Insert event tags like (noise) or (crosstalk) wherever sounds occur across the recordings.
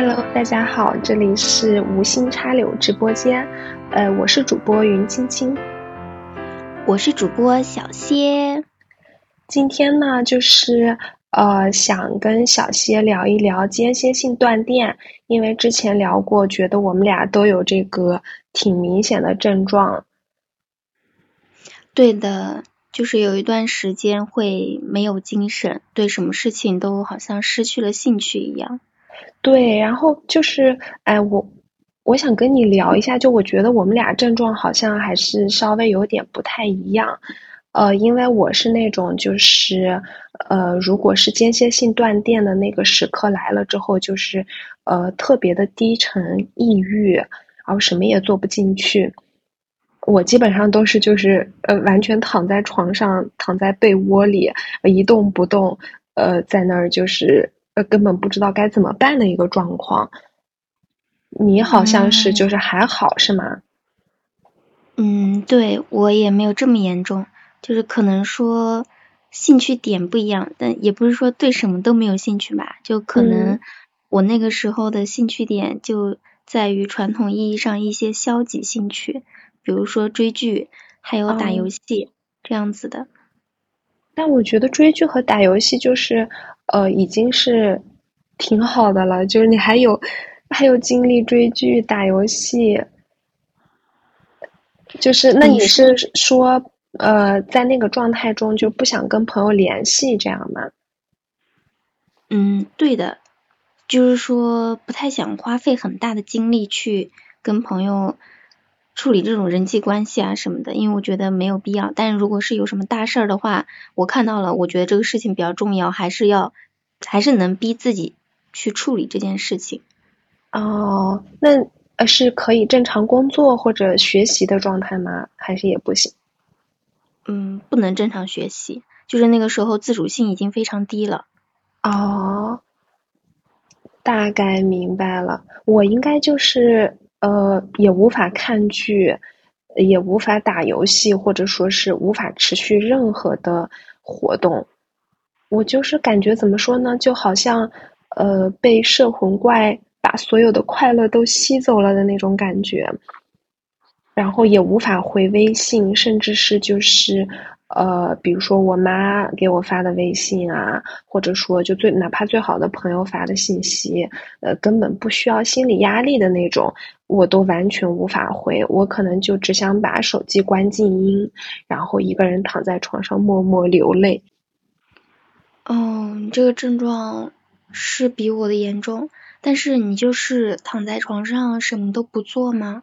Hello，大家好，这里是无心插柳直播间，呃，我是主播云青青，我是主播小歇。今天呢，就是呃，想跟小歇聊一聊间歇性断电，因为之前聊过，觉得我们俩都有这个挺明显的症状。对的。就是有一段时间会没有精神，对什么事情都好像失去了兴趣一样。对，然后就是，哎，我我想跟你聊一下，就我觉得我们俩症状好像还是稍微有点不太一样。呃，因为我是那种就是，呃，如果是间歇性断电的那个时刻来了之后，就是呃特别的低沉、抑郁，然后什么也做不进去。我基本上都是就是呃完全躺在床上，躺在被窝里一动不动，呃在那儿就是呃根本不知道该怎么办的一个状况。你好像是就是还好是吗？嗯，对我也没有这么严重，就是可能说兴趣点不一样，但也不是说对什么都没有兴趣吧，就可能我那个时候的兴趣点就在于传统意义上一些消极兴趣。比如说追剧，还有打游戏这样子的。但我觉得追剧和打游戏就是呃已经是挺好的了，就是你还有还有精力追剧打游戏，就是那你是说呃在那个状态中就不想跟朋友联系这样吗？嗯，对的，就是说不太想花费很大的精力去跟朋友。处理这种人际关系啊什么的，因为我觉得没有必要。但是如果是有什么大事儿的话，我看到了，我觉得这个事情比较重要，还是要，还是能逼自己去处理这件事情。哦，那呃是可以正常工作或者学习的状态吗？还是也不行？嗯，不能正常学习，就是那个时候自主性已经非常低了。哦，大概明白了，我应该就是。呃，也无法看剧，也无法打游戏，或者说是无法持续任何的活动。我就是感觉怎么说呢，就好像呃被摄魂怪把所有的快乐都吸走了的那种感觉。然后也无法回微信，甚至是就是。呃，比如说我妈给我发的微信啊，或者说就最哪怕最好的朋友发的信息，呃，根本不需要心理压力的那种，我都完全无法回。我可能就只想把手机关静音，然后一个人躺在床上默默流泪。嗯，这个症状是比我的严重，但是你就是躺在床上什么都不做吗？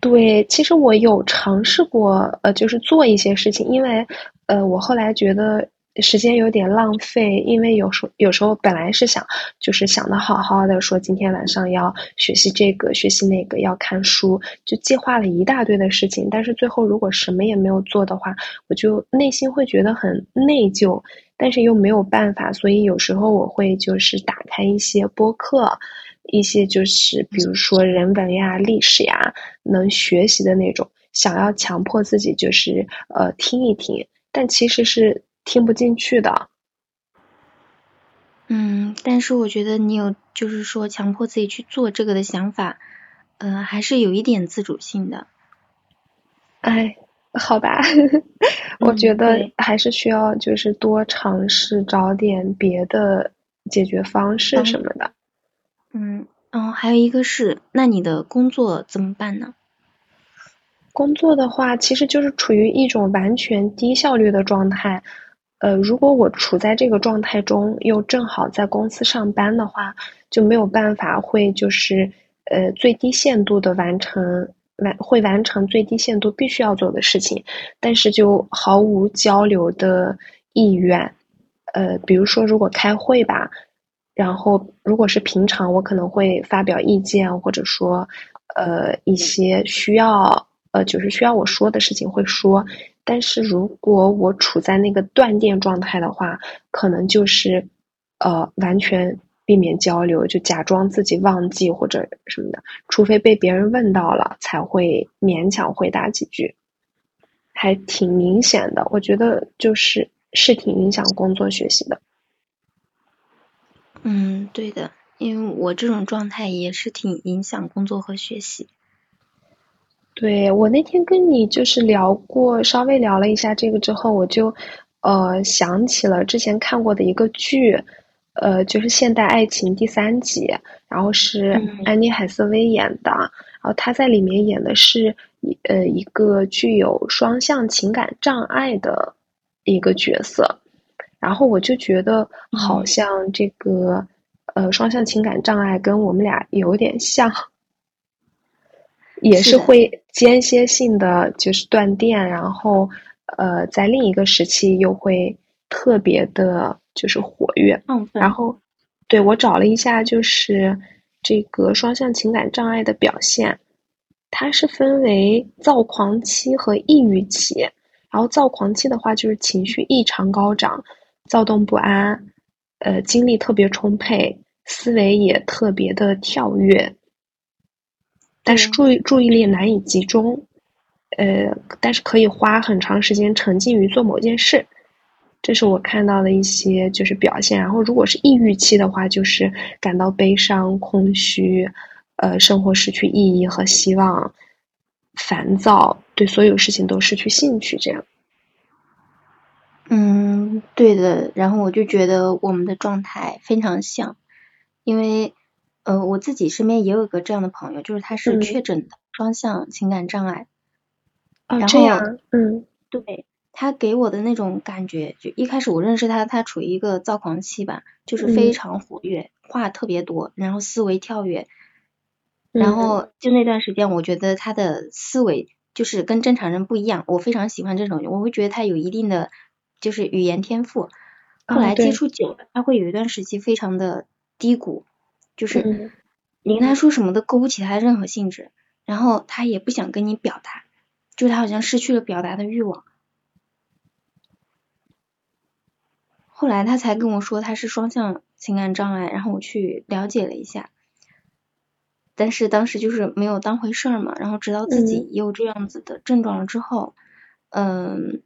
对，其实我有尝试过，呃，就是做一些事情，因为，呃，我后来觉得时间有点浪费，因为有时候有时候本来是想，就是想的好好的，说今天晚上要学习这个，学习那个，要看书，就计划了一大堆的事情，但是最后如果什么也没有做的话，我就内心会觉得很内疚，但是又没有办法，所以有时候我会就是打开一些播客。一些就是比如说人文呀、历史呀，能学习的那种，想要强迫自己就是呃听一听，但其实是听不进去的。嗯，但是我觉得你有就是说强迫自己去做这个的想法，嗯，还是有一点自主性的。哎，好吧，(laughs) 我觉得还是需要就是多尝试找点别的解决方式什么的。嗯，嗯，然后，还有一个是，那你的工作怎么办呢？工作的话，其实就是处于一种完全低效率的状态。呃，如果我处在这个状态中，又正好在公司上班的话，就没有办法会就是呃最低限度的完成完会完成最低限度必须要做的事情，但是就毫无交流的意愿。呃，比如说如果开会吧。然后，如果是平常，我可能会发表意见，或者说，呃，一些需要，呃，就是需要我说的事情会说。但是如果我处在那个断电状态的话，可能就是，呃，完全避免交流，就假装自己忘记或者什么的，除非被别人问到了，才会勉强回答几句，还挺明显的。我觉得就是是挺影响工作学习的。嗯，对的，因为我这种状态也是挺影响工作和学习。对我那天跟你就是聊过，稍微聊了一下这个之后，我就呃想起了之前看过的一个剧，呃，就是《现代爱情》第三集，然后是安妮海瑟薇演的，然后她在里面演的是一呃一个具有双向情感障碍的一个角色，然后我就觉得好像这个呃双向情感障碍跟我们俩有点像。也是会间歇性的就是断电，然后呃，在另一个时期又会特别的，就是活跃。然后，对我找了一下，就是这个双向情感障碍的表现，它是分为躁狂期和抑郁期。然后躁狂期的话，就是情绪异常高涨，躁动不安，呃，精力特别充沛，思维也特别的跳跃。但是注意注意力难以集中，呃，但是可以花很长时间沉浸于做某件事，这是我看到的一些就是表现。然后如果是抑郁期的话，就是感到悲伤、空虚，呃，生活失去意义和希望，烦躁，对所有事情都失去兴趣，这样。嗯，对的。然后我就觉得我们的状态非常像，因为。呃，我自己身边也有一个这样的朋友，就是他是确诊的双向情感障碍。哦，这样，嗯，对他给我的那种感觉，就一开始我认识他，他处于一个躁狂期吧，就是非常活跃，话特别多，然后思维跳跃。然后就那段时间，我觉得他的思维就是跟正常人不一样，我非常喜欢这种，我会觉得他有一定的就是语言天赋。后来接触久了，他会有一段时期非常的低谷。就是你跟他说什么都勾不起他任何兴致，然后他也不想跟你表达，就他好像失去了表达的欲望。后来他才跟我说他是双向情感障碍，然后我去了解了一下，但是当时就是没有当回事儿嘛，然后直到自己也有这样子的症状了之后，嗯，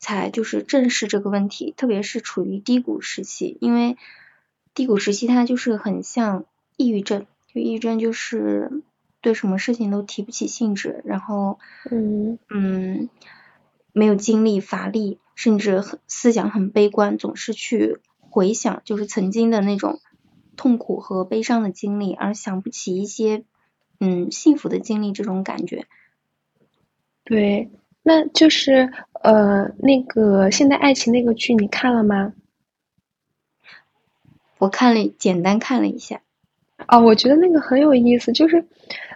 才就是正视这个问题，特别是处于低谷时期，因为。低谷时期，它就是很像抑郁症，就抑郁症就是对什么事情都提不起兴致，然后嗯嗯没有精力、乏力，甚至很思想很悲观，总是去回想就是曾经的那种痛苦和悲伤的经历，而想不起一些嗯幸福的经历，这种感觉。对，那就是呃那个现代爱情那个剧你看了吗？我看了，简单看了一下，啊，我觉得那个很有意思，就是，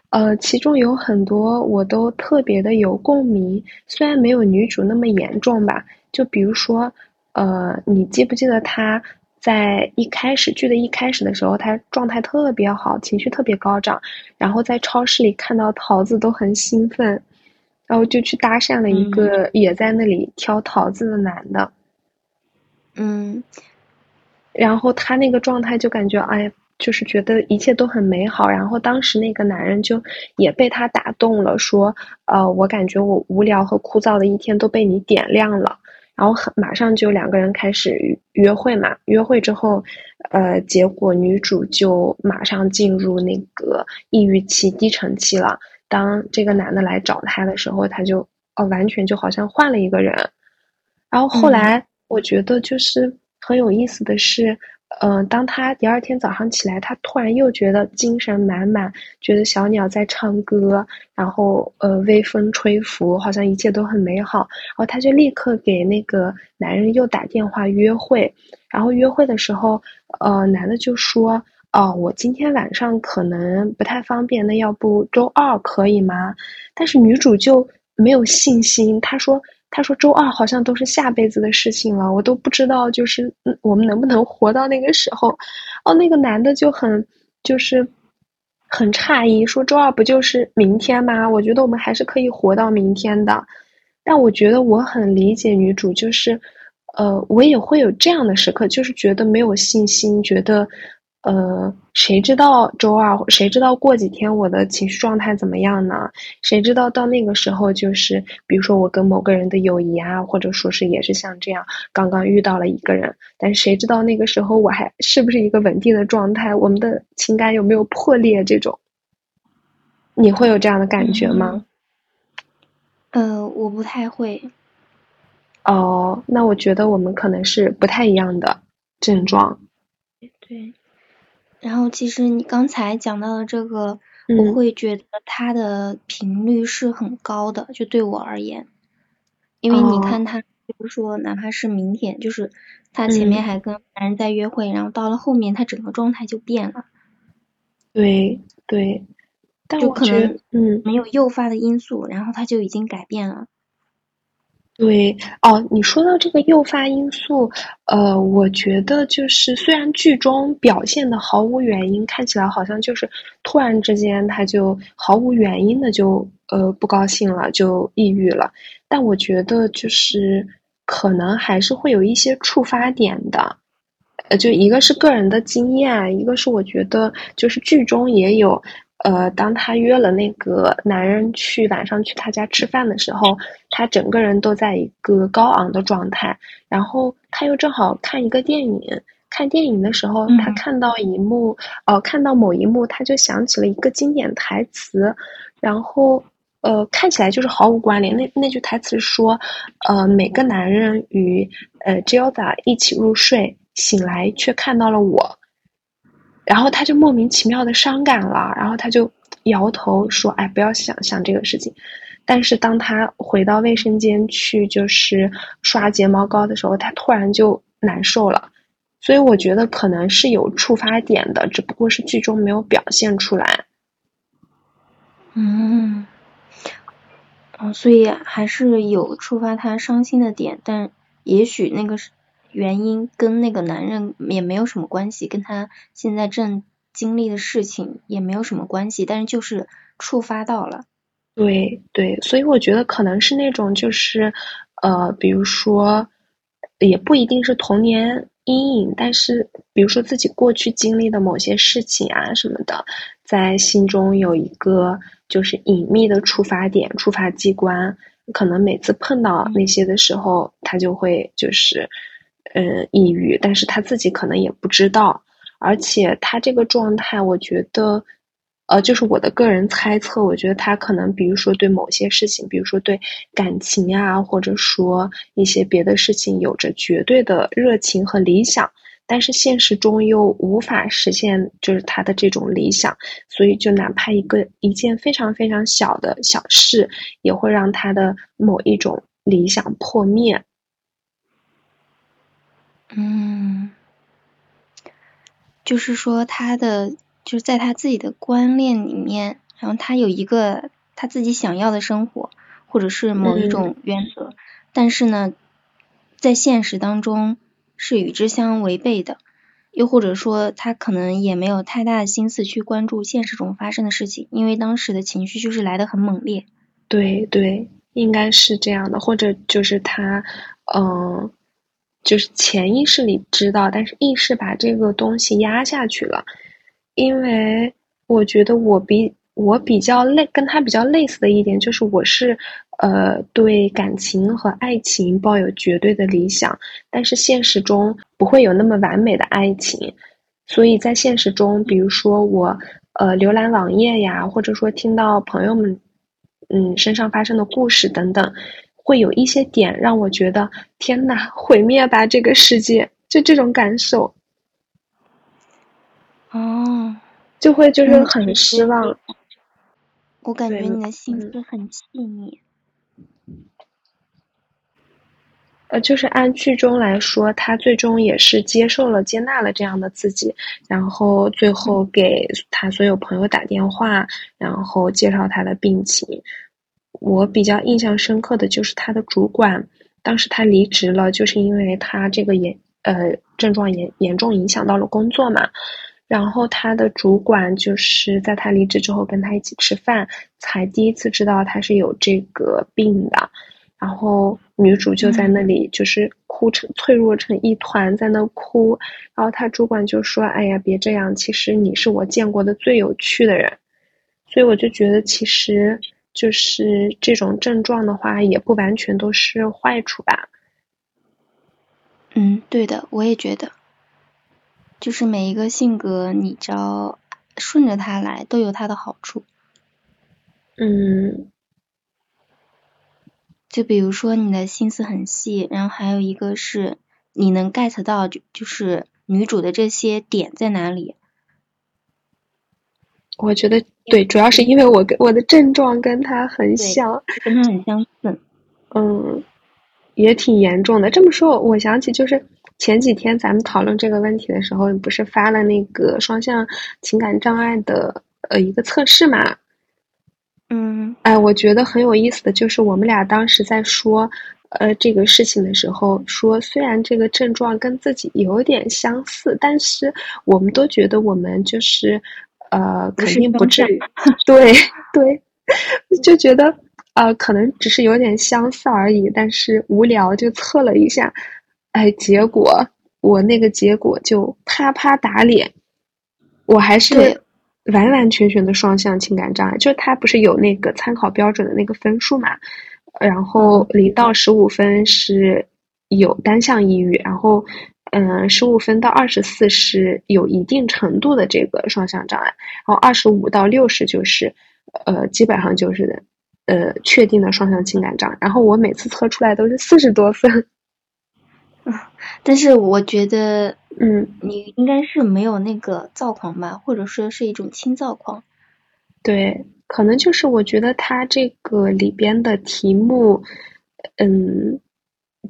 呃，其中有很多我都特别的有共鸣，虽然没有女主那么严重吧，就比如说，呃，你记不记得她在一开始剧的一开始的时候，她状态特别好，情绪特别高涨，然后在超市里看到桃子都很兴奋，然后就去搭讪了一个也在那里挑桃子的男的，嗯。然后他那个状态就感觉，哎，就是觉得一切都很美好。然后当时那个男人就也被他打动了，说，呃，我感觉我无聊和枯燥的一天都被你点亮了。然后很马上就两个人开始约会嘛。约会之后，呃，结果女主就马上进入那个抑郁期、低沉期了。当这个男的来找她的时候，她就哦，完全就好像换了一个人。然后后来我觉得就是。很有意思的是，嗯，当她第二天早上起来，她突然又觉得精神满满，觉得小鸟在唱歌，然后呃，微风吹拂，好像一切都很美好。然后她就立刻给那个男人又打电话约会。然后约会的时候，呃，男的就说：“哦，我今天晚上可能不太方便，那要不周二可以吗？”但是女主就没有信心，她说。他说：“周二好像都是下辈子的事情了，我都不知道，就是我们能不能活到那个时候。”哦，那个男的就很就是很诧异，说：“周二不就是明天吗？我觉得我们还是可以活到明天的。”但我觉得我很理解女主，就是呃，我也会有这样的时刻，就是觉得没有信心，觉得呃，谁知道周二，谁知道过几天我的情绪状态怎么样呢？谁知道到那个时候，就是比如说我跟某个人的友谊啊，或者说是也是像这样，刚刚遇到了一个人，但是谁知道那个时候我还是不是一个稳定的状态？我们的情感有没有破裂？这种，你会有这样的感觉吗？呃，我不太会。哦，那我觉得我们可能是不太一样的症状。对。然后，其实你刚才讲到的这个，我会觉得它的频率是很高的，就对我而言，因为你看他，比如说哪怕是明天，就是他前面还跟男人在约会，然后到了后面，他整个状态就变了。对对，就可能嗯。没有诱发的因素，然后他就已经改变了。对哦，你说到这个诱发因素，呃，我觉得就是虽然剧中表现的毫无原因，看起来好像就是突然之间他就毫无原因的就呃不高兴了，就抑郁了，但我觉得就是可能还是会有一些触发点的，呃，就一个是个人的经验，一个是我觉得就是剧中也有。呃，当他约了那个男人去晚上去他家吃饭的时候，他整个人都在一个高昂的状态。然后他又正好看一个电影，看电影的时候，他看到一幕，呃，看到某一幕，他就想起了一个经典台词，然后呃，看起来就是毫无关联。那那句台词说，呃，每个男人与呃 Jilda 一起入睡，醒来却看到了我。然后他就莫名其妙的伤感了，然后他就摇头说：“哎，不要想想这个事情。”但是当他回到卫生间去就是刷睫毛膏的时候，他突然就难受了。所以我觉得可能是有触发点的，只不过是剧中没有表现出来。嗯，哦，所以还是有触发他伤心的点，但也许那个是。原因跟那个男人也没有什么关系，跟他现在正经历的事情也没有什么关系，但是就是触发到了。对对，所以我觉得可能是那种就是呃，比如说也不一定是童年阴影，但是比如说自己过去经历的某些事情啊什么的，在心中有一个就是隐秘的触发点、触发机关，可能每次碰到那些的时候，他就会就是。嗯，抑郁，但是他自己可能也不知道，而且他这个状态，我觉得，呃，就是我的个人猜测，我觉得他可能，比如说对某些事情，比如说对感情啊，或者说一些别的事情，有着绝对的热情和理想，但是现实中又无法实现，就是他的这种理想，所以就哪怕一个一件非常非常小的小事，也会让他的某一种理想破灭。嗯，就是说他的就是在他自己的观念里面，然后他有一个他自己想要的生活，或者是某一种原则，但是呢，在现实当中是与之相违背的，又或者说他可能也没有太大的心思去关注现实中发生的事情，因为当时的情绪就是来的很猛烈。对对，应该是这样的，或者就是他嗯。就是潜意识里知道，但是意识把这个东西压下去了。因为我觉得我比我比较类跟他比较类似的一点就是，我是呃对感情和爱情抱有绝对的理想，但是现实中不会有那么完美的爱情。所以在现实中，比如说我呃浏览网页呀，或者说听到朋友们嗯身上发生的故事等等。会有一些点让我觉得天呐，毁灭吧这个世界，就这种感受。哦，就会就是很失望。我感觉你的心思很细腻。呃，就是按剧中来说，他最终也是接受了、接纳了这样的自己，然后最后给他所有朋友打电话，然后介绍他的病情。我比较印象深刻的就是他的主管，当时他离职了，就是因为他这个严呃症状严严重影响到了工作嘛。然后他的主管就是在他离职之后跟他一起吃饭，才第一次知道他是有这个病的。然后女主就在那里就是哭成脆弱成一团，在那哭。然后他主管就说：“哎呀，别这样，其实你是我见过的最有趣的人。”所以我就觉得，其实就是这种症状的话，也不完全都是坏处吧。嗯，对的，我也觉得，就是每一个性格，你只要顺着它来，都有它的好处。嗯。就比如说你的心思很细，然后还有一个是你能 get 到就就是女主的这些点在哪里。我觉得对，主要是因为我跟我的症状跟他很像，跟他很相似。嗯，也挺严重的。这么说，我想起就是前几天咱们讨论这个问题的时候，不是发了那个双向情感障碍的呃一个测试嘛？嗯，哎，我觉得很有意思的就是我们俩当时在说，呃，这个事情的时候，说虽然这个症状跟自己有点相似，但是我们都觉得我们就是，呃，肯定不至于，(laughs) 对对，就觉得呃，可能只是有点相似而已，但是无聊就测了一下，哎，结果我那个结果就啪啪打脸，我还是。完完全全的双向情感障碍，就它不是有那个参考标准的那个分数嘛？然后零到十五分是有单向抑郁，然后嗯，十五分到二十四是有一定程度的这个双向障碍，然后二十五到六十就是呃，基本上就是呃确定的双向情感障碍。然后我每次测出来都是四十多分。(laughs) 但是我觉得。嗯，你应该是没有那个躁狂吧，或者说是一种轻躁狂。对，可能就是我觉得它这个里边的题目，嗯，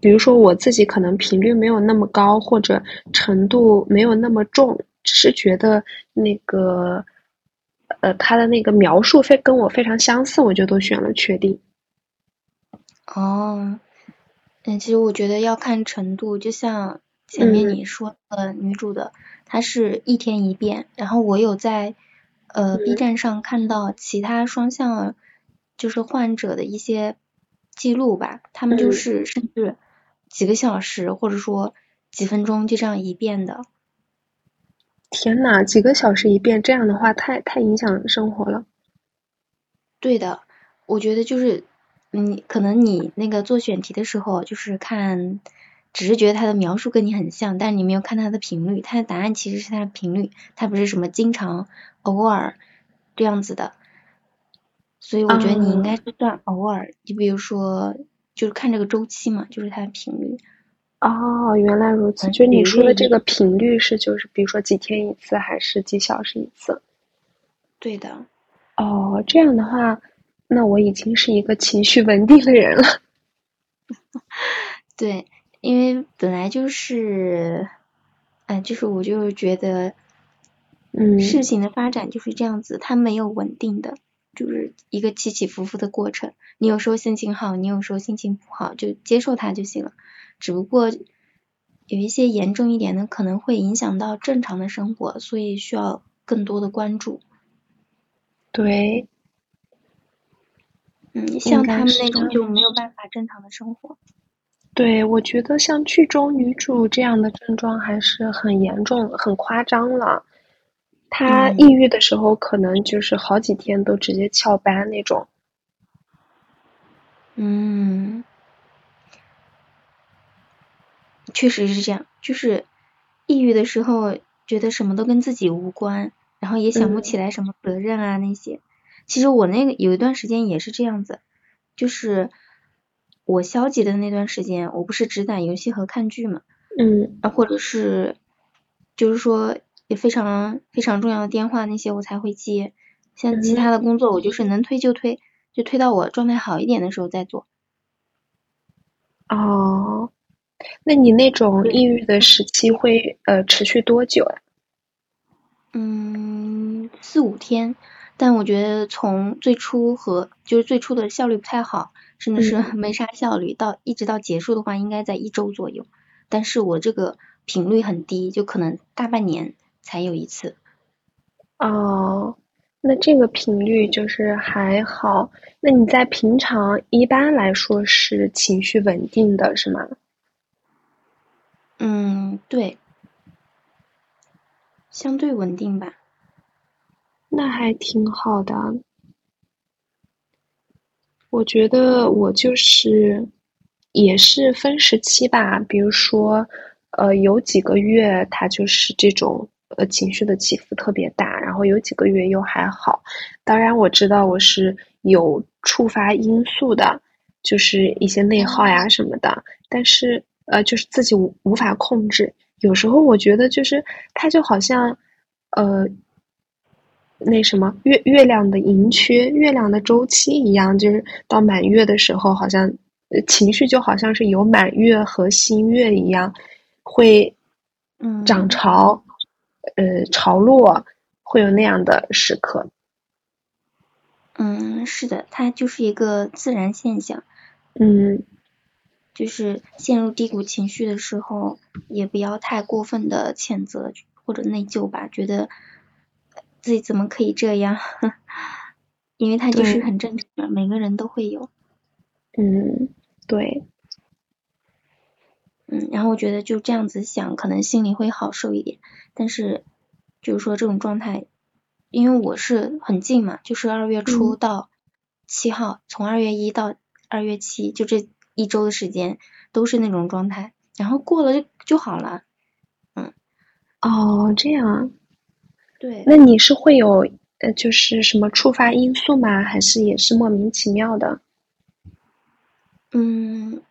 比如说我自己可能频率没有那么高，或者程度没有那么重，只是觉得那个，呃，他的那个描述非跟我非常相似，我就都选了确定。哦，嗯，其实我觉得要看程度，就像。前面你说的女主的，她是一天一变，然后我有在呃 B 站上看到其他双向就是患者的一些记录吧，他们就是甚至几个小时或者说几分钟就这样一遍的。天呐，几个小时一遍，这样的话太太影响生活了。对的，我觉得就是你可能你那个做选题的时候就是看。只是觉得他的描述跟你很像，但是你没有看他的频率，他的答案其实是他的频率，他不是什么经常、偶尔这样子的，所以我觉得你应该是算偶尔，就比如说就是看这个周期嘛，就是它的频率。哦，原来如此，就你说的这个频率是就是比如说几天一次还是几小时一次？对的。哦，这样的话，那我已经是一个情绪稳定的人了。(laughs) 对。因为本来就是，哎，就是我就觉得，嗯，事情的发展就是这样子，它没有稳定的，就是一个起起伏伏的过程。你有时候心情好，你有时候心情不好，就接受它就行了。只不过有一些严重一点的，可能会影响到正常的生活，所以需要更多的关注。对，嗯，像他们那种就没有办法正常的生活。对，我觉得像剧中女主这样的症状还是很严重、很夸张了。她抑郁的时候，可能就是好几天都直接翘班那种。嗯，确实是这样。就是抑郁的时候，觉得什么都跟自己无关，然后也想不起来什么责任啊那些。其实我那个有一段时间也是这样子，就是。我消极的那段时间，我不是只打游戏和看剧嘛，嗯，啊，或者是就是说也非常非常重要的电话那些我才会接，像其他的工作我就是能推就推，就推到我状态好一点的时候再做。哦，那你那种抑郁的时期会呃持续多久啊？嗯，四五天，但我觉得从最初和就是最初的效率不太好。甚至是 (laughs) 没啥效率，到一直到结束的话，应该在一周左右。但是我这个频率很低，就可能大半年才有一次。哦，那这个频率就是还好。那你在平常一般来说是情绪稳定的，是吗？嗯，对，相对稳定吧。那还挺好的。我觉得我就是也是分时期吧，比如说，呃，有几个月它就是这种呃情绪的起伏特别大，然后有几个月又还好。当然我知道我是有触发因素的，就是一些内耗呀什么的，但是呃就是自己无无法控制。有时候我觉得就是它就好像呃。那什么月月亮的盈缺，月亮的周期一样，就是到满月的时候，好像情绪就好像是有满月和新月一样，会涨潮，呃潮落，会有那样的时刻。嗯，是的，它就是一个自然现象。嗯，就是陷入低谷情绪的时候，也不要太过分的谴责或者内疚吧，觉得。自己怎么可以这样？(laughs) 因为他就是很正常的，每个人都会有。嗯，对。嗯，然后我觉得就这样子想，可能心里会好受一点。但是，就是说这种状态，因为我是很近嘛，就是二月初到七号，从二月一到二月七，就这一周的时间都是那种状态，然后过了就就好了。嗯。哦，这样。对，那你是会有呃，就是什么触发因素吗？还是也是莫名其妙的？嗯，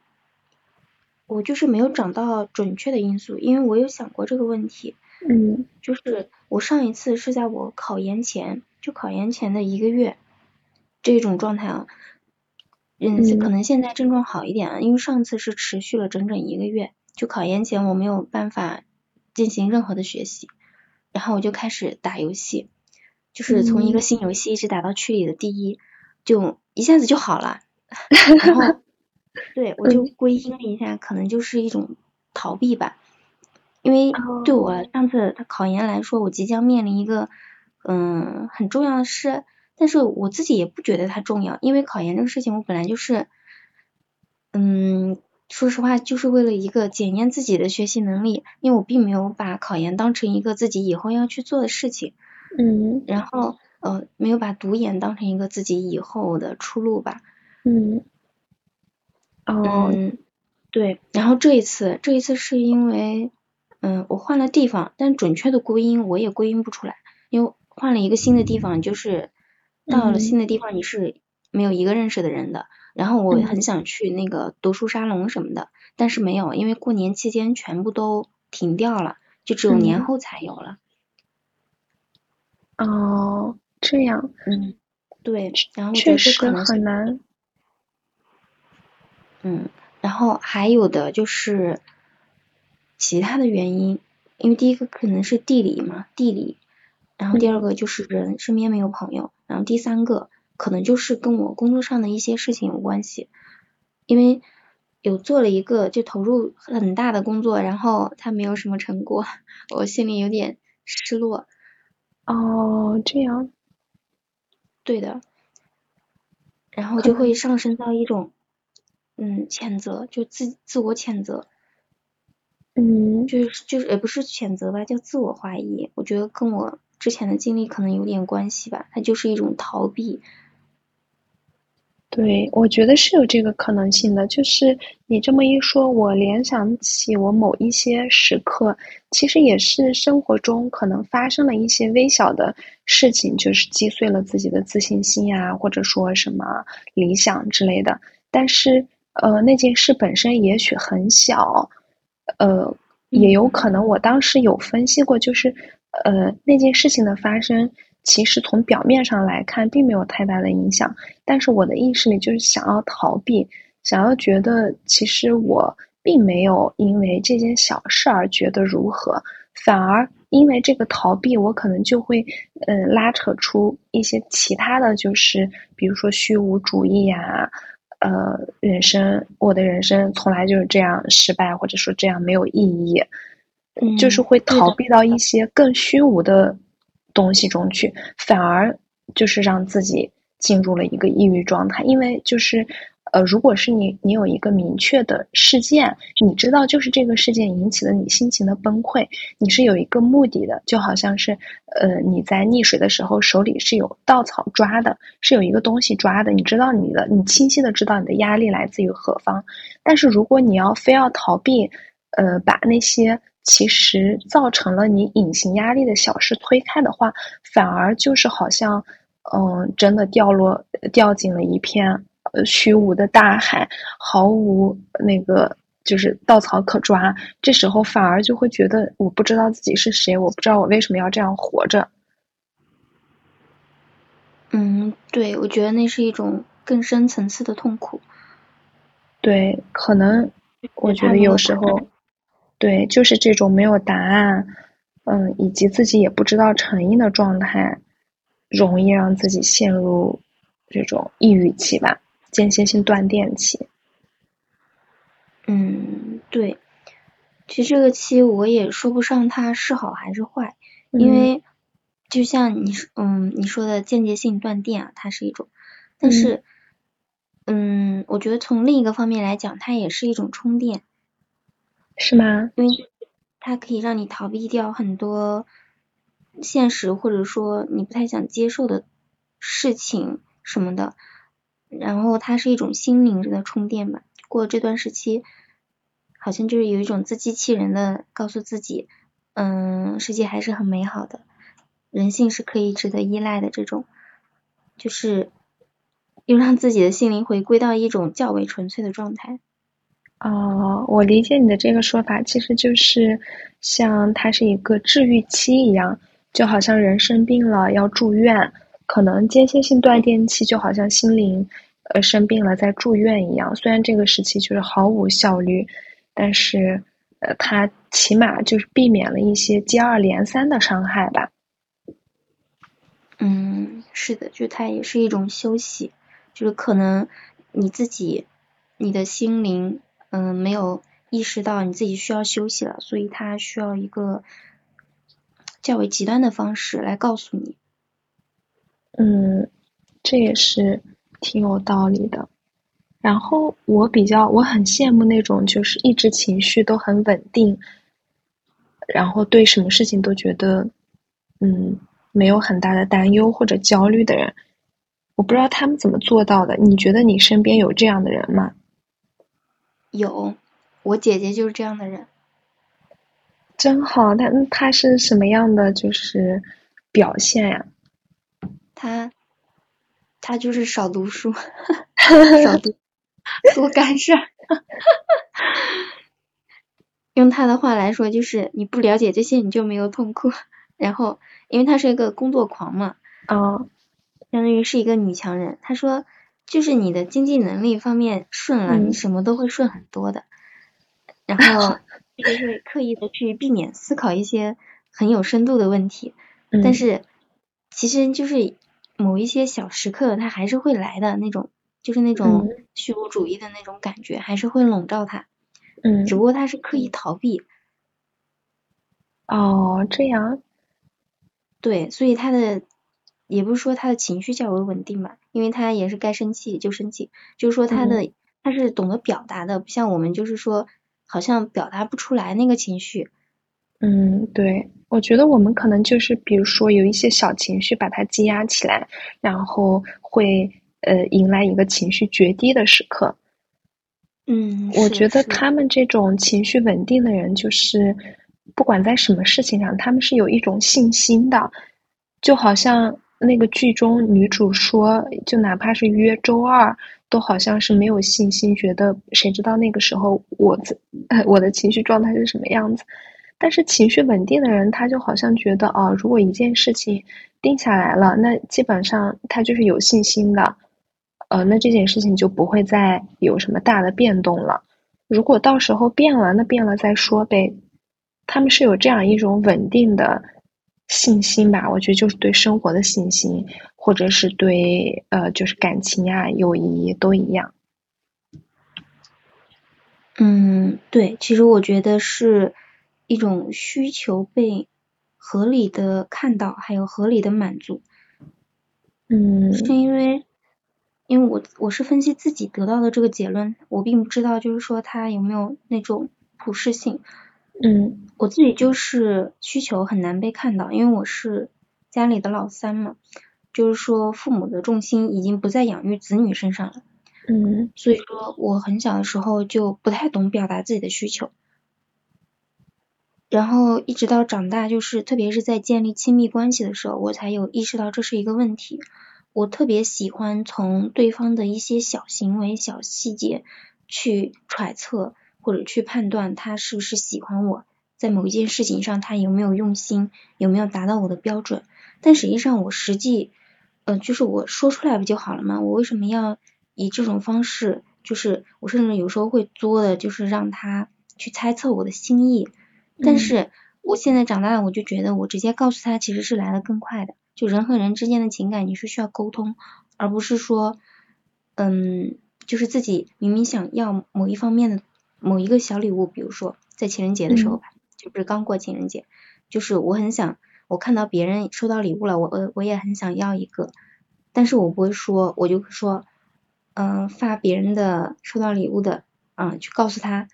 我就是没有找到准确的因素，因为我有想过这个问题。嗯，就是我上一次是在我考研前，就考研前的一个月，这种状态啊，嗯，可能现在症状好一点啊，因为上次是持续了整整一个月，就考研前我没有办法进行任何的学习。然后我就开始打游戏，就是从一个新游戏一直打到区里的第一，就一下子就好了。(laughs) 然后，对我就归因了一下，可能就是一种逃避吧。因为对我上次他考研来说，我即将面临一个嗯很重要的事，但是我自己也不觉得它重要，因为考研这个事情我本来就是嗯。说实话，就是为了一个检验自己的学习能力，因为我并没有把考研当成一个自己以后要去做的事情，嗯，然后呃，没有把读研当成一个自己以后的出路吧，嗯，哦，对，然后这一次，这一次是因为嗯，我换了地方，但准确的归因我也归因不出来，因为换了一个新的地方，就是到了新的地方，你是没有一个认识的人的。然后我很想去那个读书沙龙什么的，但是没有，因为过年期间全部都停掉了，就只有年后才有了。哦，这样，嗯，对，然后确实很难。嗯，然后还有的就是其他的原因，因为第一个可能是地理嘛，地理，然后第二个就是人身边没有朋友，然后第三个。可能就是跟我工作上的一些事情有关系，因为有做了一个就投入很大的工作，然后他没有什么成果，我心里有点失落。哦，这样，对的，然后就会上升到一种嗯谴责，就自自我谴责，嗯，就是就是也不是谴责吧，叫自我怀疑。我觉得跟我之前的经历可能有点关系吧，它就是一种逃避。对，我觉得是有这个可能性的。就是你这么一说，我联想起我某一些时刻，其实也是生活中可能发生了一些微小的事情，就是击碎了自己的自信心呀，或者说什么理想之类的。但是，呃，那件事本身也许很小，呃，也有可能我当时有分析过，就是呃，那件事情的发生。其实从表面上来看，并没有太大的影响，但是我的意识里就是想要逃避，想要觉得其实我并没有因为这件小事而觉得如何，反而因为这个逃避，我可能就会嗯拉扯出一些其他的就是比如说虚无主义呀，呃，人生我的人生从来就是这样失败，或者说这样没有意义，就是会逃避到一些更虚无的。东西中去，反而就是让自己进入了一个抑郁状态，因为就是。呃，如果是你，你有一个明确的事件，你知道就是这个事件引起了你心情的崩溃，你是有一个目的的，就好像是，呃，你在溺水的时候手里是有稻草抓的，是有一个东西抓的，你知道你的，你清晰的知道你的压力来自于何方。但是如果你要非要逃避，呃，把那些其实造成了你隐形压力的小事推开的话，反而就是好像，嗯，真的掉落掉进了一片。呃，虚无的大海，毫无那个就是稻草可抓。这时候反而就会觉得，我不知道自己是谁，我不知道我为什么要这样活着。嗯，对，我觉得那是一种更深层次的痛苦。对，可能我觉得有时候，对，就是这种没有答案，嗯，以及自己也不知道成因的状态，容易让自己陷入这种抑郁期吧。间歇性断电期，嗯，对，其实这个期我也说不上它是好还是坏，因为就像你说，嗯，你说的间接性断电啊，它是一种，但是，嗯，我觉得从另一个方面来讲，它也是一种充电，是吗？因为它可以让你逃避掉很多现实或者说你不太想接受的事情什么的。然后它是一种心灵的充电吧。过这段时期，好像就是有一种自欺欺人的告诉自己，嗯，世界还是很美好的，人性是可以值得依赖的。这种就是又让自己的心灵回归到一种较为纯粹的状态。哦，我理解你的这个说法，其实就是像它是一个治愈期一样，就好像人生病了要住院。可能间歇性断电期就好像心灵，呃生病了在住院一样。虽然这个时期就是毫无效率，但是，呃，它起码就是避免了一些接二连三的伤害吧。嗯，是的，就它也是一种休息，就是可能你自己，你的心灵，嗯，没有意识到你自己需要休息了，所以它需要一个较为极端的方式来告诉你。嗯，这也是挺有道理的。然后我比较我很羡慕那种就是一直情绪都很稳定，然后对什么事情都觉得嗯没有很大的担忧或者焦虑的人。我不知道他们怎么做到的。你觉得你身边有这样的人吗？有，我姐姐就是这样的人。真好，她她是什么样的就是表现呀？他，他就是少读书，(laughs) 少读，多干事。(laughs) 用他的话来说，就是你不了解这些，你就没有痛苦。然后，因为他是一个工作狂嘛，哦，相当于是一个女强人。他说，就是你的经济能力方面顺了，你什么都会顺很多的。然后，就是刻意的去避免思考一些很有深度的问题，但是其实就是。某一些小时刻，他还是会来的那种，就是那种虚无主义的那种感觉，还是会笼罩他。嗯，只不过他是刻意逃避。哦，这样。对，所以他的也不是说他的情绪较为稳定吧，因为他也是该生气就生气，就是说他的他是懂得表达的，不像我们就是说好像表达不出来那个情绪。嗯，对，我觉得我们可能就是，比如说有一些小情绪，把它积压起来，然后会呃迎来一个情绪决堤的时刻。嗯，我觉得他们这种情绪稳定的人，就是不管在什么事情上，他们是有一种信心的，就好像那个剧中女主说，就哪怕是约周二，都好像是没有信心，觉得谁知道那个时候我 (laughs) 我的情绪状态是什么样子。但是情绪稳定的人，他就好像觉得哦，如果一件事情定下来了，那基本上他就是有信心的，呃，那这件事情就不会再有什么大的变动了。如果到时候变了，那变了再说呗。他们是有这样一种稳定的信心吧？我觉得就是对生活的信心，或者是对呃，就是感情呀、友谊都一样。嗯，对，其实我觉得是。一种需求被合理的看到，还有合理的满足。嗯，是因为，因为我我是分析自己得到的这个结论，我并不知道就是说他有没有那种普适性。嗯，我自己就是需求很难被看到，因为我是家里的老三嘛，就是说父母的重心已经不在养育子女身上了。嗯，所以说我很小的时候就不太懂表达自己的需求，然后一直到长大，就是特别是在建立亲密关系的时候，我才有意识到这是一个问题。我特别喜欢从对方的一些小行为、小细节去揣测或者去判断他是不是喜欢我，在某一件事情上他有没有用心，有没有达到我的标准。但实际上我实际，呃，就是我说出来不就好了吗？我为什么要？以这种方式，就是我甚至有时候会作的，就是让他去猜测我的心意。但是我现在长大了，我就觉得我直接告诉他其实是来的更快的。就人和人之间的情感，你是需要沟通，而不是说，嗯，就是自己明明想要某一方面的某一个小礼物，比如说在情人节的时候吧，就不是刚过情人节，就是我很想，我看到别人收到礼物了，我我我也很想要一个，但是我不会说，我就说。嗯，发别人的收到礼物的，嗯，去告诉他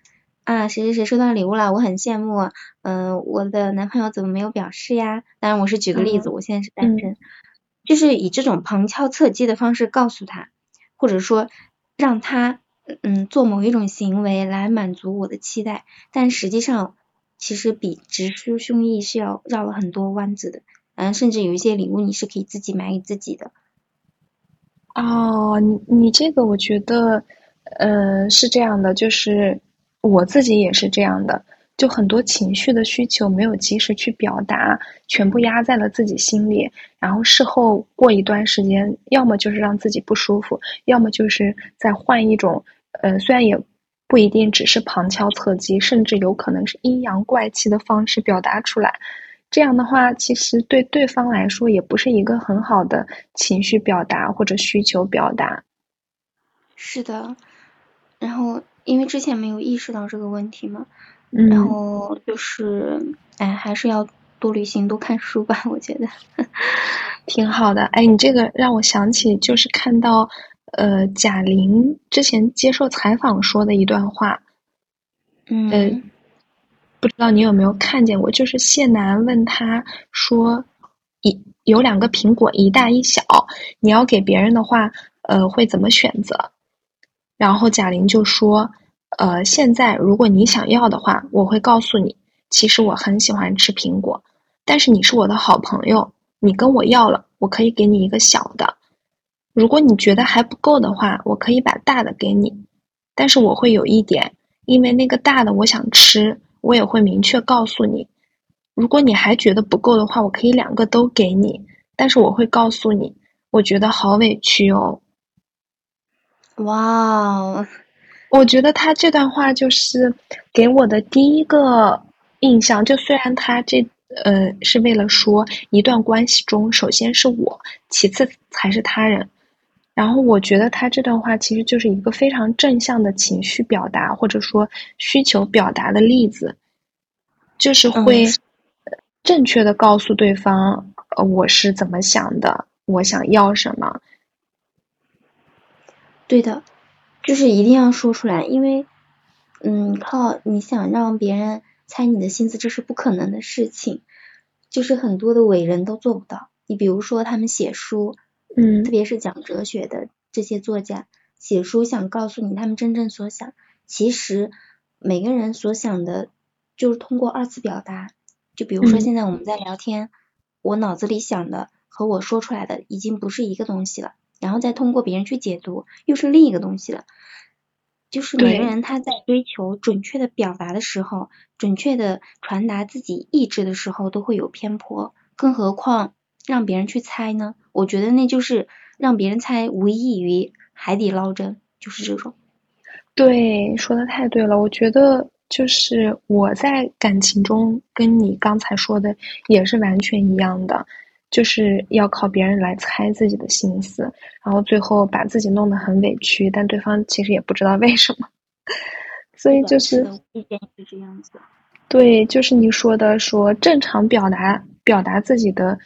啊，谁谁谁收到礼物了，我很羡慕，嗯，我的男朋友怎么没有表示呀？当然我是举个例子，我现在是单身，就是以这种旁敲侧击的方式告诉他，或者说让他嗯做某一种行为来满足我的期待，但实际上其实比直抒胸臆是要绕了很多弯子的，嗯，甚至有一些礼物你是可以自己买给自己的。哦，你你这个我觉得，呃，是这样的，就是我自己也是这样的，就很多情绪的需求没有及时去表达，全部压在了自己心里，然后事后过一段时间，要么就是让自己不舒服，要么就是再换一种，呃，虽然也不一定只是旁敲侧击，甚至有可能是阴阳怪气的方式表达出来。这样的话，其实对对方来说也不是一个很好的情绪表达或者需求表达。是的，然后因为之前没有意识到这个问题嘛，嗯，然后就是哎，还是要多旅行、多看书吧，我觉得 (laughs) 挺好的。哎，你这个让我想起就是看到呃贾玲之前接受采访说的一段话，嗯。不知道你有没有看见过？就是谢楠问他说：“一有两个苹果，一大一小，你要给别人的话，呃，会怎么选择？”然后贾玲就说：“呃，现在如果你想要的话，我会告诉你，其实我很喜欢吃苹果，但是你是我的好朋友，你跟我要了，我可以给你一个小的。如果你觉得还不够的话，我可以把大的给你，但是我会有一点，因为那个大的我想吃。”我也会明确告诉你，如果你还觉得不够的话，我可以两个都给你。但是我会告诉你，我觉得好委屈哦。哇哦，我觉得他这段话就是给我的第一个印象。就虽然他这呃是为了说一段关系中，首先是我，其次才是他人。然后我觉得他这段话其实就是一个非常正向的情绪表达，或者说需求表达的例子，就是会正确的告诉对方，呃，我是怎么想的，我想要什么。对的，就是一定要说出来，因为，嗯，靠你想让别人猜你的心思，这是不可能的事情，就是很多的伟人都做不到。你比如说他们写书。嗯，特别是讲哲学的这些作家写书，想告诉你他们真正所想。其实每个人所想的，就是通过二次表达。就比如说现在我们在聊天，我脑子里想的和我说出来的已经不是一个东西了，然后再通过别人去解读，又是另一个东西了。就是每个人他在追求准确的表达的时候，准确的传达自己意志的时候，都会有偏颇，更何况。让别人去猜呢？我觉得那就是让别人猜，无异于海底捞针，就是这种。对，说的太对了。我觉得就是我在感情中跟你刚才说的也是完全一样的，就是要靠别人来猜自己的心思，然后最后把自己弄得很委屈，但对方其实也不知道为什么。所以就是意见是这样子。对，就是你说的，说正常表达表达自己的。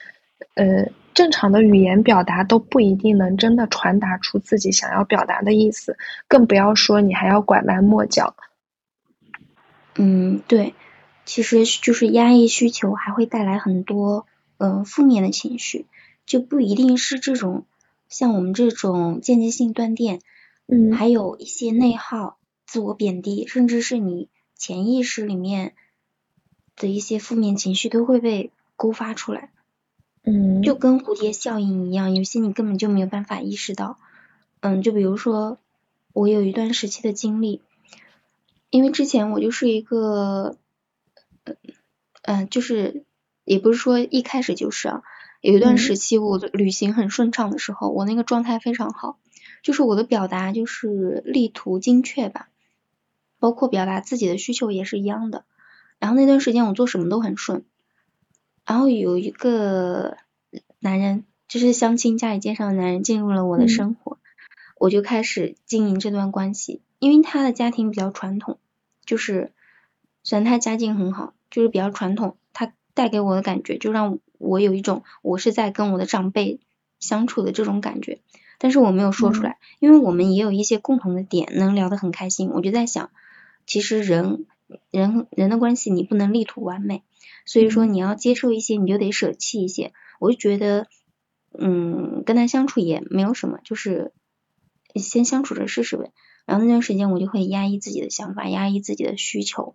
呃，正常的语言表达都不一定能真的传达出自己想要表达的意思，更不要说你还要拐弯抹角。嗯，对，其实就是压抑需求还会带来很多嗯负面的情绪，就不一定是这种像我们这种间接性断电，嗯，还有一些内耗、自我贬低，甚至是你潜意识里面的一些负面情绪都会被勾发出来。嗯，就跟蝴蝶效应一样，有些你根本就没有办法意识到。嗯，就比如说我有一段时期的经历，因为之前我就是一个，嗯，就是也不是说一开始就是啊，有一段时期我的旅行很顺畅的时候，我那个状态非常好，就是我的表达就是力图精确吧，包括表达自己的需求也是一样的。然后那段时间我做什么都很顺。然后有一个男人，就是相亲家里介绍的男人进入了我的生活，我就开始经营这段关系。因为他的家庭比较传统，就是虽然他家境很好，就是比较传统，他带给我的感觉就让我有一种我是在跟我的长辈相处的这种感觉。但是我没有说出来，因为我们也有一些共同的点，能聊得很开心。我就在想，其实人人人的关系，你不能力图完美。所以说你要接受一些，你就得舍弃一些。我就觉得，嗯，跟他相处也没有什么，就是先相处着试试呗。然后那段时间我就会压抑自己的想法，压抑自己的需求。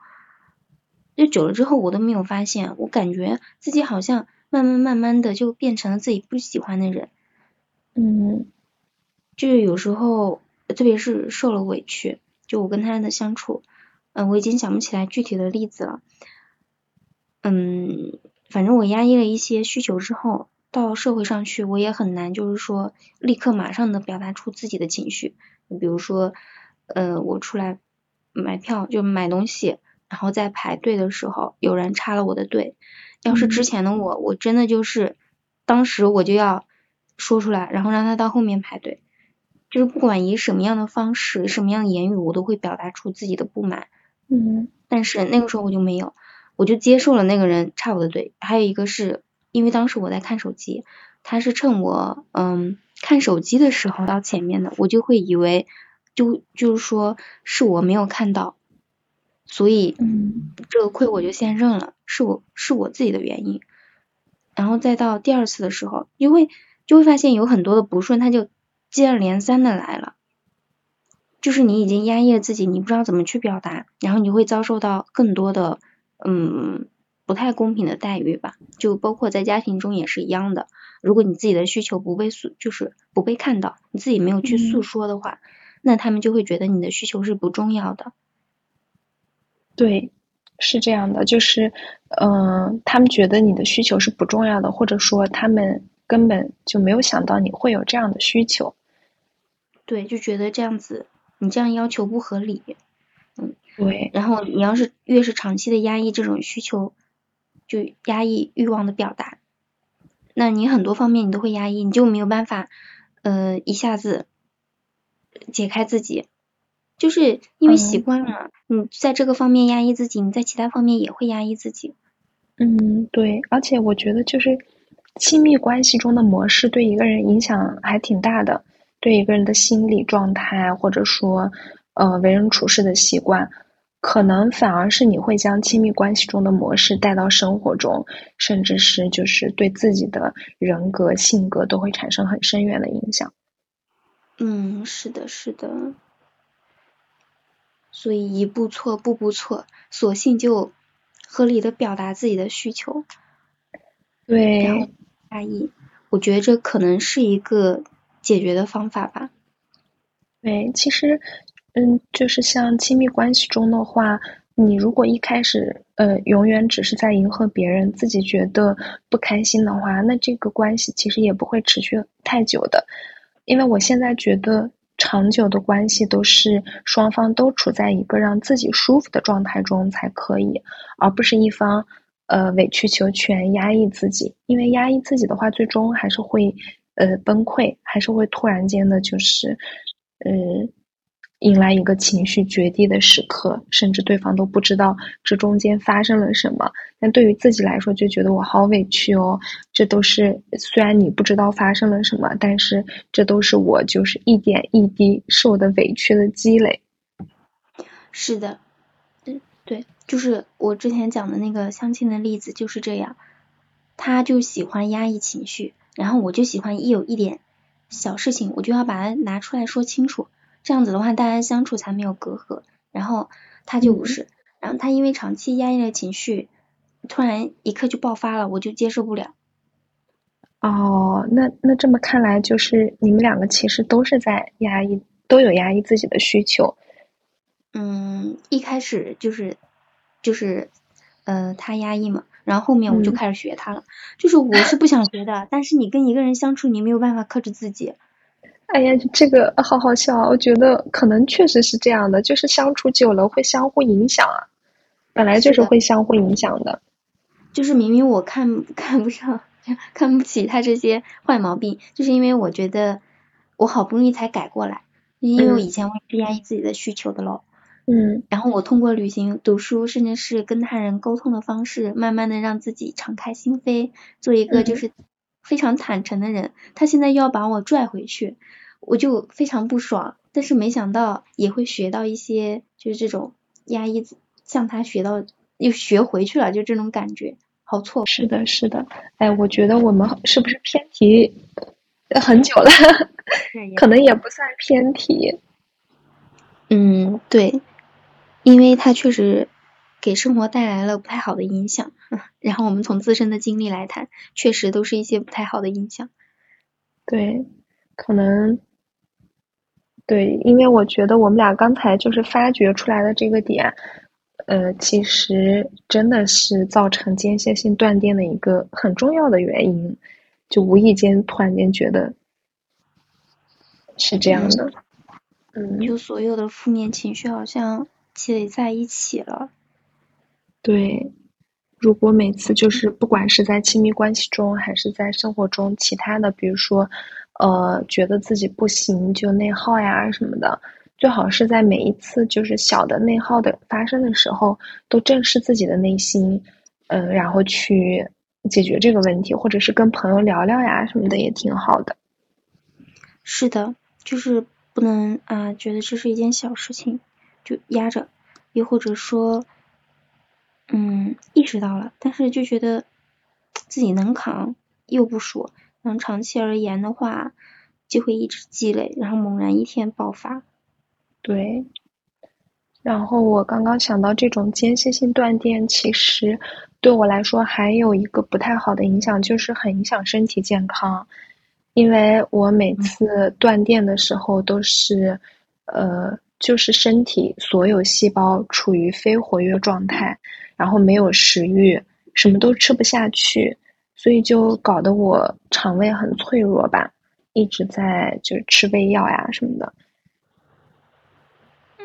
就久了之后，我都没有发现，我感觉自己好像慢慢慢慢的就变成了自己不喜欢的人。嗯，就是有时候，特别是受了委屈，就我跟他的相处，嗯，我已经想不起来具体的例子了。嗯，反正我压抑了一些需求之后，到社会上去，我也很难，就是说立刻马上的表达出自己的情绪。比如说，呃，我出来买票就买东西，然后在排队的时候，有人插了我的队。要是之前的我，我真的就是当时我就要说出来，然后让他到后面排队。就是不管以什么样的方式、什么样的言语，我都会表达出自己的不满。嗯，但是那个时候我就没有。我就接受了那个人插我的队，还有一个是因为当时我在看手机，他是趁我嗯看手机的时候到前面的，我就会以为就就是说是我没有看到，所以嗯这个亏我就先认了，是我是我自己的原因，然后再到第二次的时候，因为就会发现有很多的不顺，它就接二连三的来了，就是你已经压抑了自己，你不知道怎么去表达，然后你会遭受到更多的。嗯，不太公平的待遇吧，就包括在家庭中也是一样的。如果你自己的需求不被诉，就是不被看到，你自己没有去诉说的话，那他们就会觉得你的需求是不重要的。对，是这样的，就是嗯，他们觉得你的需求是不重要的，或者说他们根本就没有想到你会有这样的需求。对，就觉得这样子，你这样要求不合理。嗯对，然后你要是越是长期的压抑这种需求，就压抑欲望的表达，那你很多方面你都会压抑，你就没有办法呃一下子解开自己，就是因为习惯了，你在这个方面压抑自己，你在其他方面也会压抑自己。嗯，对，而且我觉得就是亲密关系中的模式对一个人影响还挺大的，对一个人的心理状态或者说呃为人处事的习惯。可能反而是你会将亲密关系中的模式带到生活中，甚至是就是对自己的人格性格都会产生很深远的影响。嗯，是的，是的。所以一步错，步步错，索性就合理的表达自己的需求。对。然后压抑，我觉得这可能是一个解决的方法吧。对，其实。嗯，就是像亲密关系中的话，你如果一开始呃永远只是在迎合别人，自己觉得不开心的话，那这个关系其实也不会持续太久的。因为我现在觉得长久的关系都是双方都处在一个让自己舒服的状态中才可以，而不是一方呃委曲求全压抑自己。因为压抑自己的话，最终还是会呃崩溃，还是会突然间的就是嗯。迎来一个情绪绝地的时刻，甚至对方都不知道这中间发生了什么。但对于自己来说，就觉得我好委屈哦。这都是虽然你不知道发生了什么，但是这都是我就是一点一滴受的委屈的积累。是的，嗯，对，就是我之前讲的那个相亲的例子就是这样。他就喜欢压抑情绪，然后我就喜欢一有一点小事情，我就要把它拿出来说清楚。这样子的话，大家相处才没有隔阂。然后他就不是，然后他因为长期压抑了情绪，突然一刻就爆发了，我就接受不了。哦，那那这么看来，就是你们两个其实都是在压抑，都有压抑自己的需求。嗯，一开始就是就是呃他压抑嘛，然后后面我就开始学他了。就是我是不想学的，但是你跟一个人相处，你没有办法克制自己。哎呀，这个好好笑啊！我觉得可能确实是这样的，就是相处久了会相互影响啊，本来就是会相互影响的。就是明明我看 (laughs) 看不上、看不起他这些坏毛病，就是因为我觉得我好不容易才改过来，因为我以前我是压抑自己的需求的咯。嗯。然后我通过旅行、读书，甚至是跟他人沟通的方式，慢慢的让自己敞开心扉，做一个就是非常坦诚的人。他现在又要把我拽回去。我就非常不爽，但是没想到也会学到一些，就是这种压抑，向他学到又学回去了，就这种感觉，好错。是的，是的，哎，我觉得我们是不是偏题很久了？(laughs) 可能也不算偏题。嗯，对，因为他确实给生活带来了不太好的影响，然后我们从自身的经历来谈，确实都是一些不太好的影响。对，可能。对，因为我觉得我们俩刚才就是发掘出来的这个点，呃，其实真的是造成间歇性断电的一个很重要的原因，就无意间突然间觉得是这样的，嗯，就所有的负面情绪好像积累在一起了。对，如果每次就是不管是在亲密关系中还是在生活中，其他的，比如说。呃，觉得自己不行就内耗呀什么的，最好是在每一次就是小的内耗的发生的时候，都正视自己的内心，嗯，然后去解决这个问题，或者是跟朋友聊聊呀什么的也挺好的。是的，就是不能啊，觉得这是一件小事情就压着，又或者说，嗯，意识到了，但是就觉得自己能扛，又不说。那长期而言的话，就会一直积累，然后猛然一天爆发。对。然后我刚刚想到，这种间歇性断电，其实对我来说还有一个不太好的影响，就是很影响身体健康。因为我每次断电的时候，都是呃，就是身体所有细胞处于非活跃状态，然后没有食欲，什么都吃不下去。所以就搞得我肠胃很脆弱吧，一直在就是吃胃药呀什么的。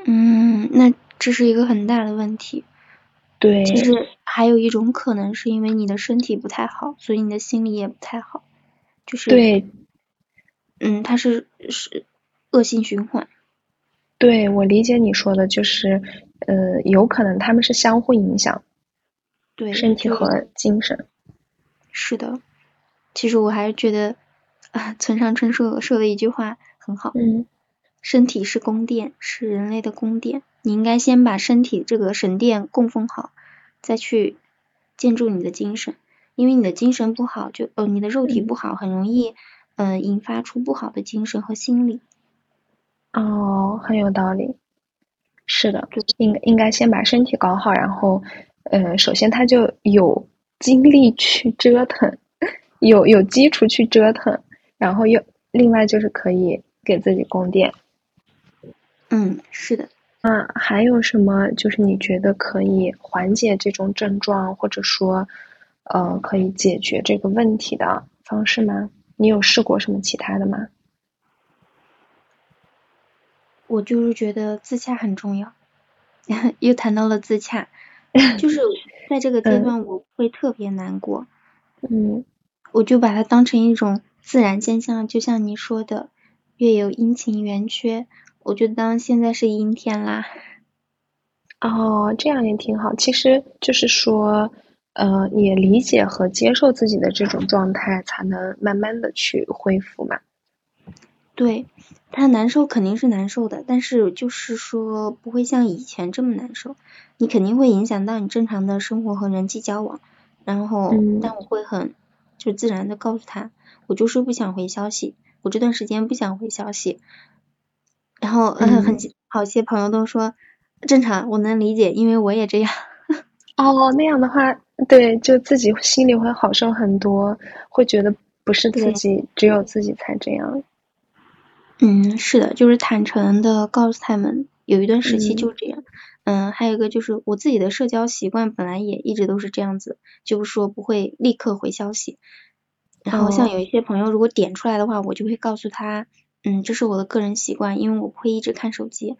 嗯，那这是一个很大的问题。对。其实还有一种可能是因为你的身体不太好，所以你的心理也不太好。就是。对。嗯，它是是恶性循环。对，我理解你说的，就是呃，有可能他们是相互影响。对。身体和精神。是的，其实我还是觉得啊，村上春树说的一句话很好。嗯，身体是宫殿，是人类的宫殿。你应该先把身体这个神殿供奉好，再去建筑你的精神。因为你的精神不好，就呃，你的肉体不好，很容易嗯引发出不好的精神和心理。哦，很有道理。是的，应应该先把身体搞好，然后呃，首先他就有。精力去折腾，有有基础去折腾，然后又另外就是可以给自己供电。嗯，是的。那还有什么就是你觉得可以缓解这种症状，或者说呃可以解决这个问题的方式吗？你有试过什么其他的吗？我就是觉得自洽很重要，(laughs) 又谈到了自洽，(laughs) 就是。在这个阶段，我会特别难过。嗯，我就把它当成一种自然现象，就像你说的，月有阴晴圆缺，我就当现在是阴天啦。哦，这样也挺好。其实就是说，呃，也理解和接受自己的这种状态，才能慢慢的去恢复嘛。对，他难受肯定是难受的，但是就是说不会像以前这么难受。你肯定会影响到你正常的生活和人际交往。然后，但我会很就自然的告诉他，我就是不想回消息，我这段时间不想回消息。然后，嗯，很好些朋友都说。正常，我能理解，因为我也这样。(laughs) 哦，那样的话，对，就自己心里会好受很多，会觉得不是自己，只有自己才这样。嗯，是的，就是坦诚的告诉他们，有一段时期就这样。嗯，还有一个就是我自己的社交习惯本来也一直都是这样子，就是说不会立刻回消息。然后像有一些朋友如果点出来的话，我就会告诉他，嗯，这是我的个人习惯，因为我不会一直看手机。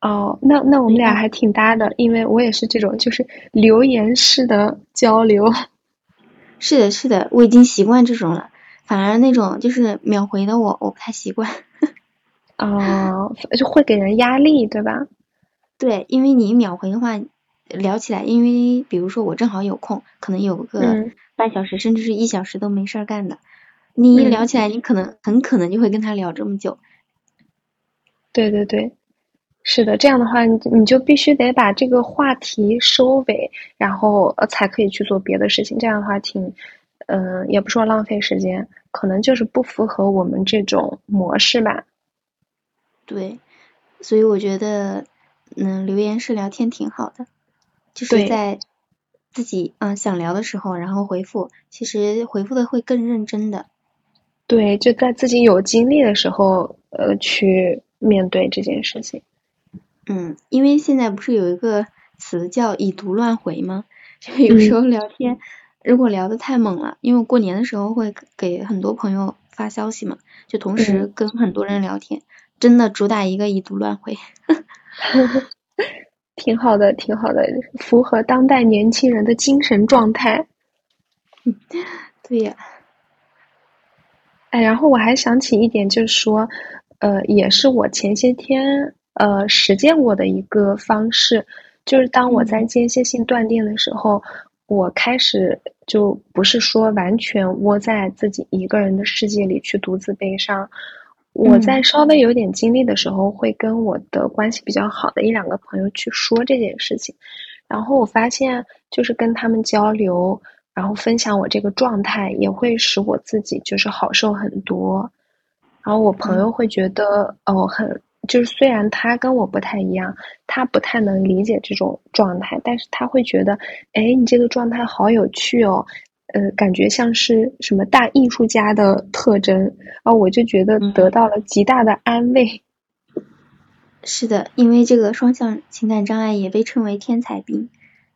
哦，那那我们俩还挺搭的，因为我也是这种，就是留言式的交流。(laughs) 是的，是的，我已经习惯这种了。反而那种就是秒回的我，我不太习惯。(laughs) 哦，就会给人压力，对吧？对，因为你秒回的话，聊起来，因为比如说我正好有空，可能有个半小时，甚至是一小时都没事儿干的，你一聊起来，你可能很可能就会跟他聊这么久。对对对。是的，这样的话，你你就必须得把这个话题收尾，然后呃才可以去做别的事情。这样的话，挺，嗯，也不说浪费时间，可能就是不符合我们这种模式吧。对，所以我觉得，嗯，留言式聊天挺好的，就是在自己嗯想聊的时候，然后回复，其实回复的会更认真的。对，就在自己有精力的时候，呃，去面对这件事情。嗯，因为现在不是有一个词叫以读乱回吗？(laughs) 就有时候聊天，如果聊的太猛了，因为过年的时候会给很多朋友发消息嘛，就同时跟很多人聊天，真的主打一个以毒乱回。(laughs) 挺好的，挺好的，符合当代年轻人的精神状态。(laughs) 对呀。哎，然后我还想起一点，就是说，呃，也是我前些天。呃，实践过的一个方式，就是当我在间歇性断电的时候，我开始就不是说完全窝在自己一个人的世界里去独自悲伤。我在稍微有点经历的时候，会跟我的关系比较好的一两个朋友去说这件事情，然后我发现，就是跟他们交流，然后分享我这个状态，也会使我自己就是好受很多。然后我朋友会觉得，哦，很。就是虽然他跟我不太一样，他不太能理解这种状态，但是他会觉得，哎，你这个状态好有趣哦，呃，感觉像是什么大艺术家的特征，啊我就觉得得到了极大的安慰。是的，因为这个双向情感障碍也被称为天才病，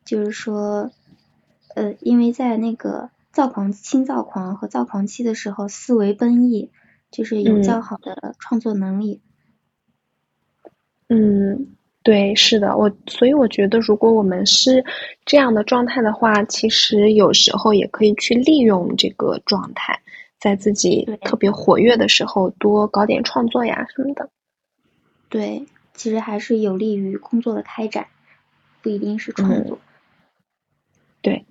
就是说，呃，因为在那个躁狂、轻躁狂和躁狂期的时候，思维奔逸，就是有较好的创作能力。嗯，对，是的，我所以我觉得，如果我们是这样的状态的话，其实有时候也可以去利用这个状态，在自己特别活跃的时候多搞点创作呀什么的。对，其实还是有利于工作的开展，不一定是创作。对，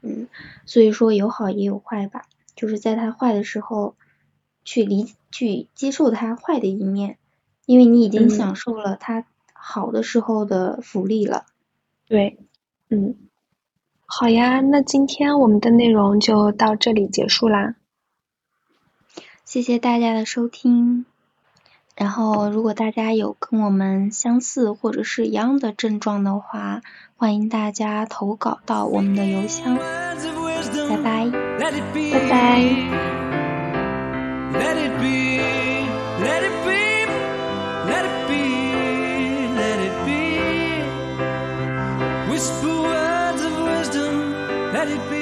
嗯，所以说有好也有坏吧，就是在他坏的时候，去理去接受他坏的一面。因为你已经享受了他好的时候的福利了，对，嗯，好呀，那今天我们的内容就到这里结束啦，谢谢大家的收听。然后，如果大家有跟我们相似或者是一样的症状的话，欢迎大家投稿到我们的邮箱。拜拜，拜拜。It be.